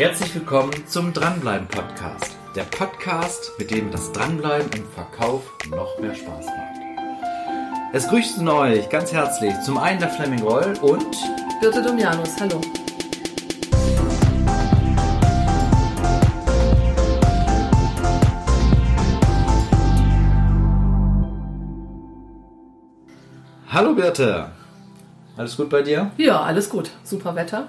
Herzlich willkommen zum Dranbleiben Podcast. Der Podcast, mit dem das Dranbleiben im Verkauf noch mehr Spaß macht. Es grüßen euch ganz herzlich zum einen der Fleming Roll und Birte Domianus, hallo. Hallo Birte. Alles gut bei dir? Ja, alles gut. Super Wetter.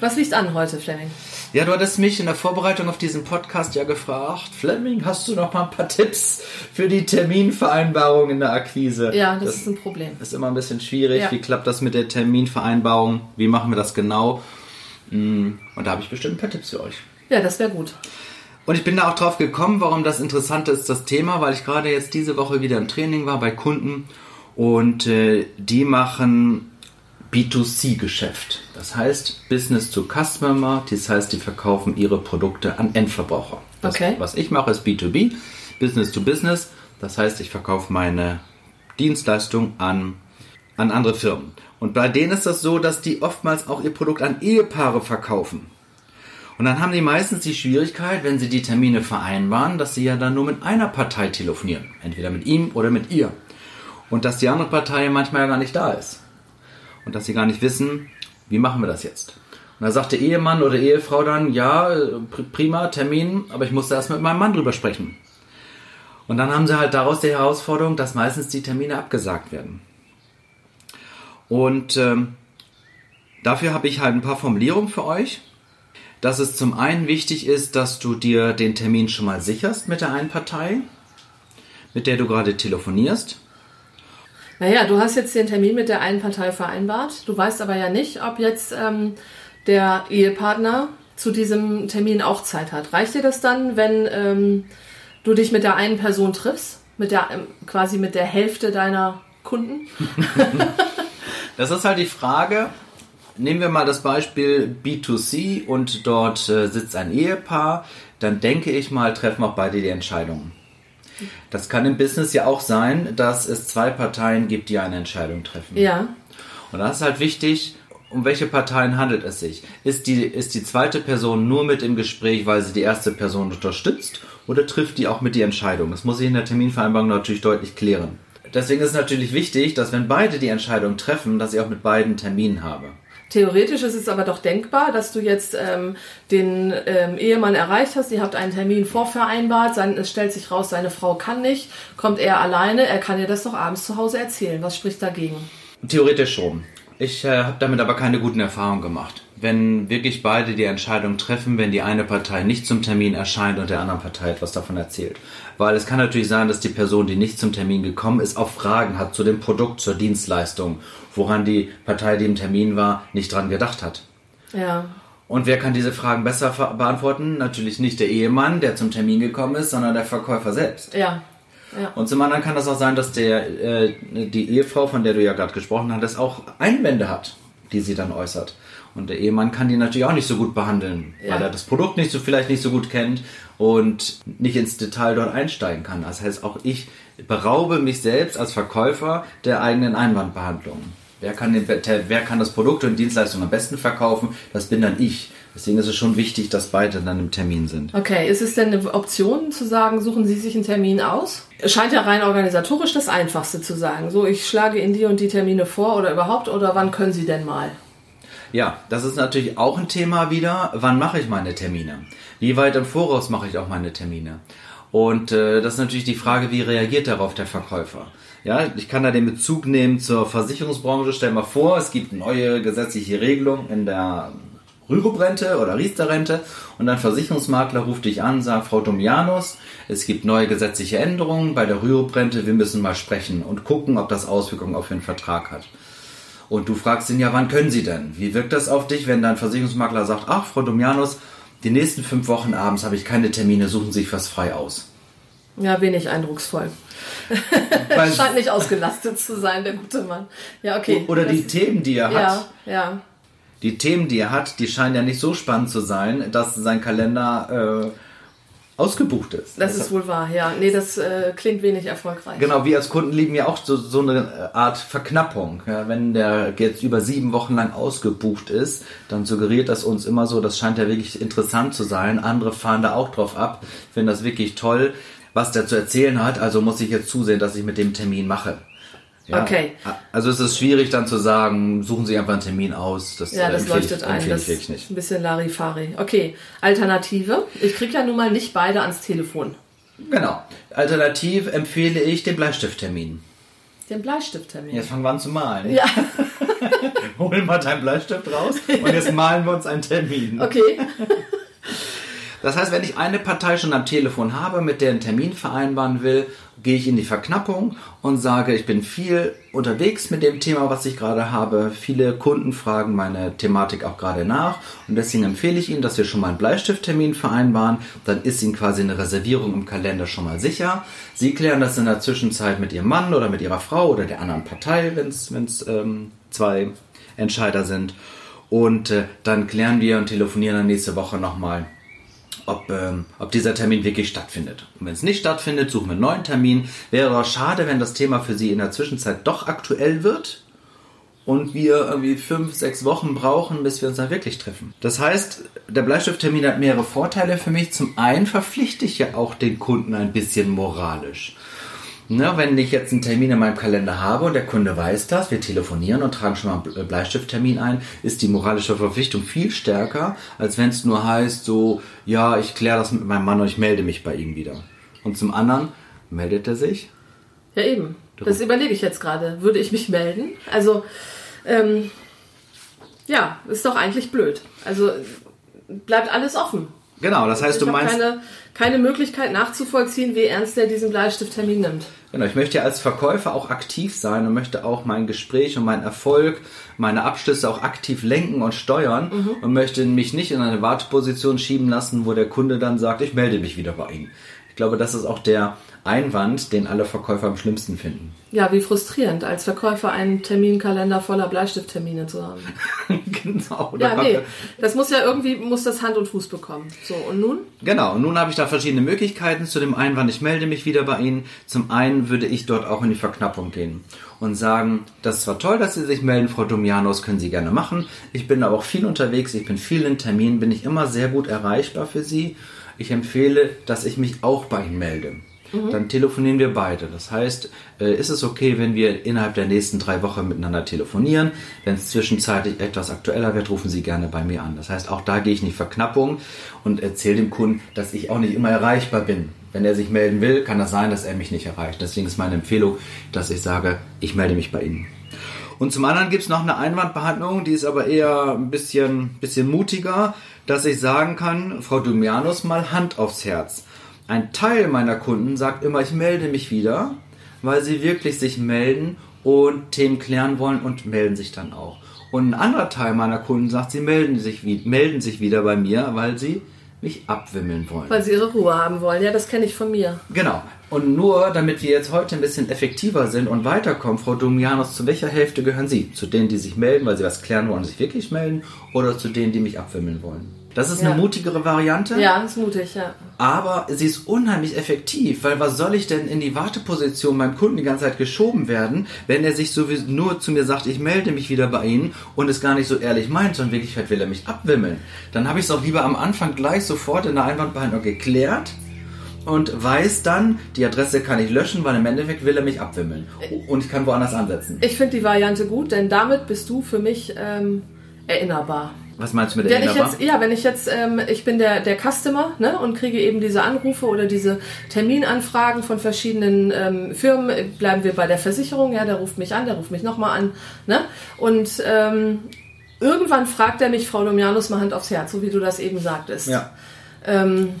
Was liegt an heute, Fleming? Ja, du hattest mich in der Vorbereitung auf diesen Podcast ja gefragt, Fleming, hast du noch mal ein paar Tipps für die Terminvereinbarung in der Akquise? Ja, das, das ist ein Problem. Ist immer ein bisschen schwierig. Ja. Wie klappt das mit der Terminvereinbarung? Wie machen wir das genau? Mm, und da habe ich bestimmt ein paar Tipps für euch. Ja, das wäre gut. Und ich bin da auch drauf gekommen, warum das interessant ist, das Thema, weil ich gerade jetzt diese Woche wieder im Training war bei Kunden und äh, die machen B2C-Geschäft. Das heißt Business to Customer, das heißt, die verkaufen ihre Produkte an Endverbraucher. Das, okay. Was ich mache, ist B2B, Business to Business. Das heißt, ich verkaufe meine Dienstleistung an, an andere Firmen. Und bei denen ist das so, dass die oftmals auch ihr Produkt an Ehepaare verkaufen. Und dann haben die meistens die Schwierigkeit, wenn sie die Termine vereinbaren, dass sie ja dann nur mit einer Partei telefonieren. Entweder mit ihm oder mit ihr. Und dass die andere Partei manchmal ja gar nicht da ist und dass sie gar nicht wissen, wie machen wir das jetzt. Und da sagt der Ehemann oder Ehefrau dann, ja, prima, Termin, aber ich musste erst mit meinem Mann drüber sprechen. Und dann haben sie halt daraus die Herausforderung, dass meistens die Termine abgesagt werden. Und ähm, dafür habe ich halt ein paar Formulierungen für euch. Dass es zum einen wichtig ist, dass du dir den Termin schon mal sicherst mit der einen Partei, mit der du gerade telefonierst. Naja, du hast jetzt den Termin mit der einen Partei vereinbart. Du weißt aber ja nicht, ob jetzt ähm, der Ehepartner zu diesem Termin auch Zeit hat. Reicht dir das dann, wenn ähm, du dich mit der einen Person triffst? Mit der, ähm, quasi mit der Hälfte deiner Kunden? das ist halt die Frage. Nehmen wir mal das Beispiel B2C und dort äh, sitzt ein Ehepaar. Dann denke ich mal, treffen auch beide die Entscheidungen. Das kann im Business ja auch sein, dass es zwei Parteien gibt, die eine Entscheidung treffen. Ja. Und das ist halt wichtig, um welche Parteien handelt es sich? Ist die, ist die zweite Person nur mit im Gespräch, weil sie die erste Person unterstützt oder trifft die auch mit die Entscheidung? Das muss ich in der Terminvereinbarung natürlich deutlich klären. Deswegen ist es natürlich wichtig, dass wenn beide die Entscheidung treffen, dass ich auch mit beiden Terminen habe. Theoretisch ist es aber doch denkbar, dass du jetzt ähm, den ähm, Ehemann erreicht hast, ihr habt einen Termin vorvereinbart, sein, es stellt sich raus, seine Frau kann nicht, kommt er alleine, er kann dir das doch abends zu Hause erzählen. Was spricht dagegen? Theoretisch schon. Ich äh, habe damit aber keine guten Erfahrungen gemacht. Wenn wirklich beide die Entscheidung treffen, wenn die eine Partei nicht zum Termin erscheint und der anderen Partei etwas davon erzählt. Weil es kann natürlich sein, dass die Person, die nicht zum Termin gekommen ist, auch Fragen hat zu dem Produkt, zur Dienstleistung, woran die Partei, die im Termin war, nicht dran gedacht hat. Ja. Und wer kann diese Fragen besser beantworten? Natürlich nicht der Ehemann, der zum Termin gekommen ist, sondern der Verkäufer selbst. Ja. Ja. Und zum anderen kann das auch sein, dass der, äh, die Ehefrau, von der du ja gerade gesprochen hattest, auch Einwände hat, die sie dann äußert. Und der Ehemann kann die natürlich auch nicht so gut behandeln, ja. weil er das Produkt nicht so vielleicht nicht so gut kennt und nicht ins Detail dort einsteigen kann. Das heißt, auch ich beraube mich selbst als Verkäufer der eigenen Einwandbehandlung. Wer kann, den, wer kann das Produkt und Dienstleistung am besten verkaufen? Das bin dann ich. Deswegen ist es schon wichtig, dass beide dann im Termin sind. Okay, ist es denn eine Option zu sagen, suchen Sie sich einen Termin aus? Es scheint ja rein organisatorisch das Einfachste zu sagen. So, ich schlage Ihnen die und die Termine vor oder überhaupt oder wann können Sie denn mal? Ja, das ist natürlich auch ein Thema wieder. Wann mache ich meine Termine? Wie weit im Voraus mache ich auch meine Termine? Und äh, das ist natürlich die Frage, wie reagiert darauf der Verkäufer? Ja, ich kann da den Bezug nehmen zur Versicherungsbranche. Stell mal vor, es gibt neue gesetzliche Regelung in der Rürup-Rente oder Riester-Rente und ein Versicherungsmakler ruft dich an, sagt, Frau Domianus, es gibt neue gesetzliche Änderungen bei der Rürup-Rente, wir müssen mal sprechen und gucken, ob das Auswirkungen auf den Vertrag hat. Und du fragst ihn ja, wann können sie denn? Wie wirkt das auf dich, wenn dein Versicherungsmakler sagt, ach, Frau Domianus, die nächsten fünf Wochen abends habe ich keine Termine, suchen Sie sich was frei aus. Ja, wenig eindrucksvoll. Scheint nicht ausgelastet zu sein, der gute Mann. Ja, okay. Oder die Themen, die er hat. Ja, ja die Themen, die er hat, die scheinen ja nicht so spannend zu sein, dass sein Kalender äh, ausgebucht ist. Das ist wohl wahr, ja. Nee, das äh, klingt wenig erfolgreich. Genau, wir als Kunden lieben ja auch so, so eine Art Verknappung. Ja, wenn der jetzt über sieben Wochen lang ausgebucht ist, dann suggeriert das uns immer so, das scheint ja wirklich interessant zu sein. Andere fahren da auch drauf ab, finden das wirklich toll, was der zu erzählen hat. Also muss ich jetzt zusehen, dass ich mit dem Termin mache. Ja, Okay. Also es ist schwierig dann zu sagen, suchen Sie einfach einen Termin aus. Das, Ja, äh, das leuchtet ich, ein. Das ich nicht. ein bisschen Larifari. Okay, Alternative. Ich krieg ja nun mal nicht beide ans Telefon. Genau. Alternativ empfehle ich den Bleistifttermin. Den Bleistifttermin. Jetzt fangen wir an zu malen. Ja, Hol mal deinen Bleistift raus und jetzt malen wir uns einen Termin. okay. Das heißt, wenn ich eine Partei schon am Telefon habe, mit der einen Termin vereinbaren will, gehe ich in die Verknappung und sage, ich bin viel unterwegs mit dem Thema, was ich gerade habe. Viele Kunden fragen meine Thematik auch gerade nach und deswegen empfehle ich Ihnen, dass wir schon mal einen Bleistifttermin vereinbaren. Dann ist Ihnen quasi eine Reservierung im Kalender schon mal sicher. Sie klären das in der Zwischenzeit mit Ihrem Mann oder mit Ihrer Frau oder der anderen Partei, wenn es ähm, zwei Entscheider sind. Und äh, dann klären wir und telefonieren dann nächste Woche nochmal ob, ähm, ob dieser Termin wirklich stattfindet. Und wenn es nicht stattfindet, suchen wir einen neuen Termin. Wäre doch schade, wenn das Thema für Sie in der Zwischenzeit doch aktuell wird und wir irgendwie fünf, sechs Wochen brauchen, bis wir uns da wirklich treffen. Das heißt, der Bleistifttermin hat mehrere Vorteile für mich. Zum einen verpflichte ich ja auch den Kunden ein bisschen moralisch. Na, wenn ich jetzt einen Termin in meinem Kalender habe und der Kunde weiß das, wir telefonieren und tragen schon mal einen Bleistifttermin ein, ist die moralische Verpflichtung viel stärker, als wenn es nur heißt, so, ja, ich kläre das mit meinem Mann und ich melde mich bei ihm wieder. Und zum anderen meldet er sich. Ja, eben. Das überlege ich jetzt gerade. Würde ich mich melden? Also, ähm, ja, ist doch eigentlich blöd. Also bleibt alles offen. Genau, das heißt, ich du meinst, keine, keine Möglichkeit nachzuvollziehen, wie ernst er diesen Bleistifttermin nimmt. genau, ich möchte ja als Verkäufer auch aktiv sein und möchte auch mein Gespräch und meinen Erfolg, meine Abschlüsse auch aktiv lenken und steuern Mhm. und möchte mich nicht in eine Warteposition schieben lassen, wo der Kunde dann sagt, ich melde mich wieder bei Ihnen. Ich glaube, das ist auch der Einwand, den alle Verkäufer am schlimmsten finden. Ja, wie frustrierend, als Verkäufer einen Terminkalender voller Bleistifttermine zu haben. genau. Ja, nee, das muss ja irgendwie, muss das Hand und Fuß bekommen. So, und nun? Genau, und nun habe ich da verschiedene Möglichkeiten. Zu dem einen, wann ich melde mich wieder bei Ihnen. Zum einen würde ich dort auch in die Verknappung gehen und sagen, das ist zwar toll, dass Sie sich melden, Frau Domianos, können Sie gerne machen. Ich bin aber auch viel unterwegs, ich bin viel in Terminen, bin ich immer sehr gut erreichbar für Sie. Ich empfehle, dass ich mich auch bei Ihnen melde. Dann telefonieren wir beide. Das heißt, äh, ist es okay, wenn wir innerhalb der nächsten drei Wochen miteinander telefonieren? Wenn es zwischenzeitlich etwas aktueller wird, rufen Sie gerne bei mir an. Das heißt, auch da gehe ich in die Verknappung und erzähle dem Kunden, dass ich auch nicht immer erreichbar bin. Wenn er sich melden will, kann das sein, dass er mich nicht erreicht. Deswegen ist meine Empfehlung, dass ich sage, ich melde mich bei Ihnen. Und zum anderen gibt es noch eine Einwandbehandlung, die ist aber eher ein bisschen, bisschen mutiger, dass ich sagen kann, Frau Dumianus, mal Hand aufs Herz. Ein Teil meiner Kunden sagt immer, ich melde mich wieder, weil sie wirklich sich melden und Themen klären wollen und melden sich dann auch. Und ein anderer Teil meiner Kunden sagt, sie melden sich, melden sich wieder bei mir, weil sie mich abwimmeln wollen. Weil sie ihre Ruhe haben wollen. Ja, das kenne ich von mir. Genau. Und nur, damit wir jetzt heute ein bisschen effektiver sind und weiterkommen, Frau Domianos, zu welcher Hälfte gehören Sie? Zu denen, die sich melden, weil sie was klären wollen und sich wirklich melden? Oder zu denen, die mich abwimmeln wollen? Das ist Ja. eine mutigere Variante, Ja, ist mutig, ja. aber sie ist unheimlich effektiv, weil was soll ich denn in die Warteposition beim Kunden die ganze Zeit geschoben werden, wenn er sich sowieso nur zu mir sagt, ich melde mich wieder bei Ihnen und es gar nicht so ehrlich meint, sondern in Wirklichkeit will er mich abwimmeln. Dann habe ich es auch lieber am Anfang gleich sofort in der Einwandbehandlung geklärt und weiß dann, die Adresse kann ich löschen, weil im Endeffekt will er mich abwimmeln. Und ich kann woanders ansetzen. Ich finde die Variante gut, denn damit bist du für mich ähm, erinnerbar. Was meinst du mit der Wenn ich Erinnerbar? jetzt, ja, wenn ich jetzt, ähm, ich bin der, der Customer ne, und kriege eben diese Anrufe oder diese Terminanfragen von verschiedenen ähm, Firmen, bleiben wir bei der Versicherung, ja, der ruft mich an, der ruft mich nochmal an, ne? Und ähm, irgendwann fragt er mich, Frau Domianus, mal Hand aufs Herz, so wie du das eben sagtest. Ja. Ähm,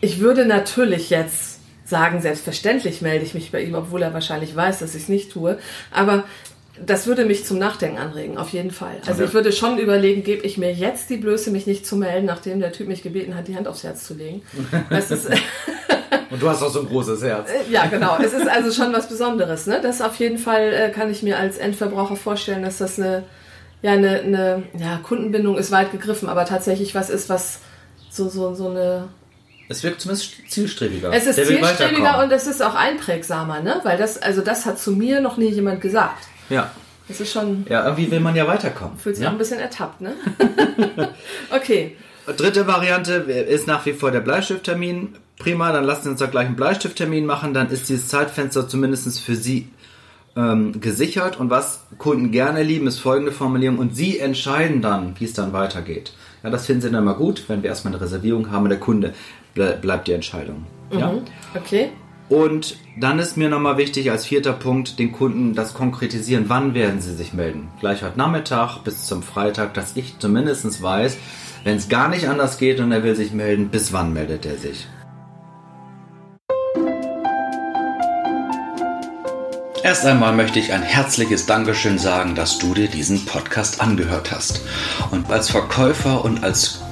ich würde natürlich jetzt sagen, selbstverständlich melde ich mich bei ihm, obwohl er wahrscheinlich weiß, dass ich es nicht tue. Aber das würde mich zum Nachdenken anregen, auf jeden Fall. Also ich würde schon überlegen, gebe ich mir jetzt die Blöße, mich nicht zu melden, nachdem der Typ mich gebeten hat, die Hand aufs Herz zu legen. Das ist, Und du hast auch so ein großes Herz. ja, genau. Es ist also schon was Besonderes. Ne? Das auf jeden Fall äh, kann ich mir als Endverbraucher vorstellen, dass das eine, ja, eine, eine ja, Kundenbindung ist weit gegriffen, aber tatsächlich was ist, was so, so, so eine Es wirkt zumindest zielstrebiger. Es ist zielstrebiger und es ist auch einprägsamer, ne? Weil das, also das hat zu mir noch nie jemand gesagt. Ja. Das ist schon, ja, irgendwie will man ja weiterkommen. fühlt sich ja? auch ein bisschen ertappt, ne? okay. Dritte Variante ist nach wie vor der Bleistifttermin. Prima, dann lassen Sie uns da gleich einen Bleistifttermin machen. Dann ist dieses Zeitfenster zumindest für Sie ähm, gesichert. Und was Kunden gerne lieben, ist folgende Formulierung. Und Sie entscheiden dann, wie es dann weitergeht. Ja, das finden Sie dann mal gut, wenn wir erstmal eine Reservierung haben und der Kunde ble bleibt die Entscheidung. Ja? Okay. Und dann ist mir nochmal wichtig als vierter Punkt, den Kunden das konkretisieren. Wann werden sie sich melden? Gleich heute Nachmittag bis zum Freitag, dass ich zumindest weiß, wenn es gar nicht anders geht und er will sich melden, bis wann meldet er sich? Erst einmal möchte ich ein herzliches Dankeschön sagen, dass du dir diesen Podcast angehört hast. Und als Verkäufer und als